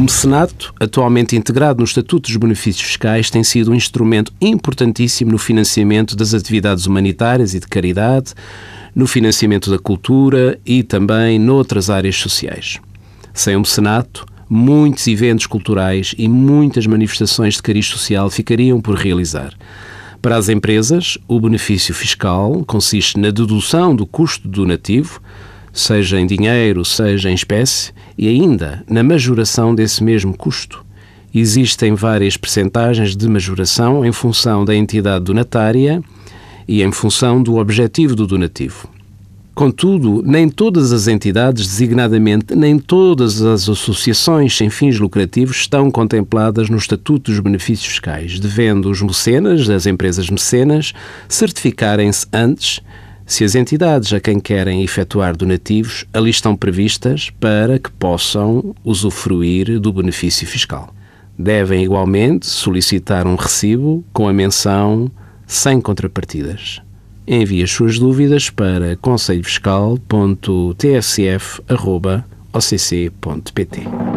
mecenato, atualmente integrado no Estatuto dos Benefícios Fiscais, tem sido um instrumento importantíssimo no financiamento das atividades humanitárias e de caridade, no financiamento da cultura e também noutras áreas sociais. Sem o mecenato, muitos eventos culturais e muitas manifestações de cariz social ficariam por realizar. Para as empresas, o benefício fiscal consiste na dedução do custo donativo, seja em dinheiro, seja em espécie, e ainda na majoração desse mesmo custo. Existem várias percentagens de majoração em função da entidade donatária e em função do objetivo do donativo. Contudo, nem todas as entidades, designadamente nem todas as associações sem fins lucrativos, estão contempladas no Estatuto dos Benefícios Fiscais, devendo os mecenas, as empresas mecenas, certificarem-se antes se as entidades a quem querem efetuar donativos ali estão previstas para que possam usufruir do benefício fiscal. Devem igualmente solicitar um recibo com a menção sem contrapartidas. Envie as suas dúvidas para conselhofiscal.tsf.occ.pt.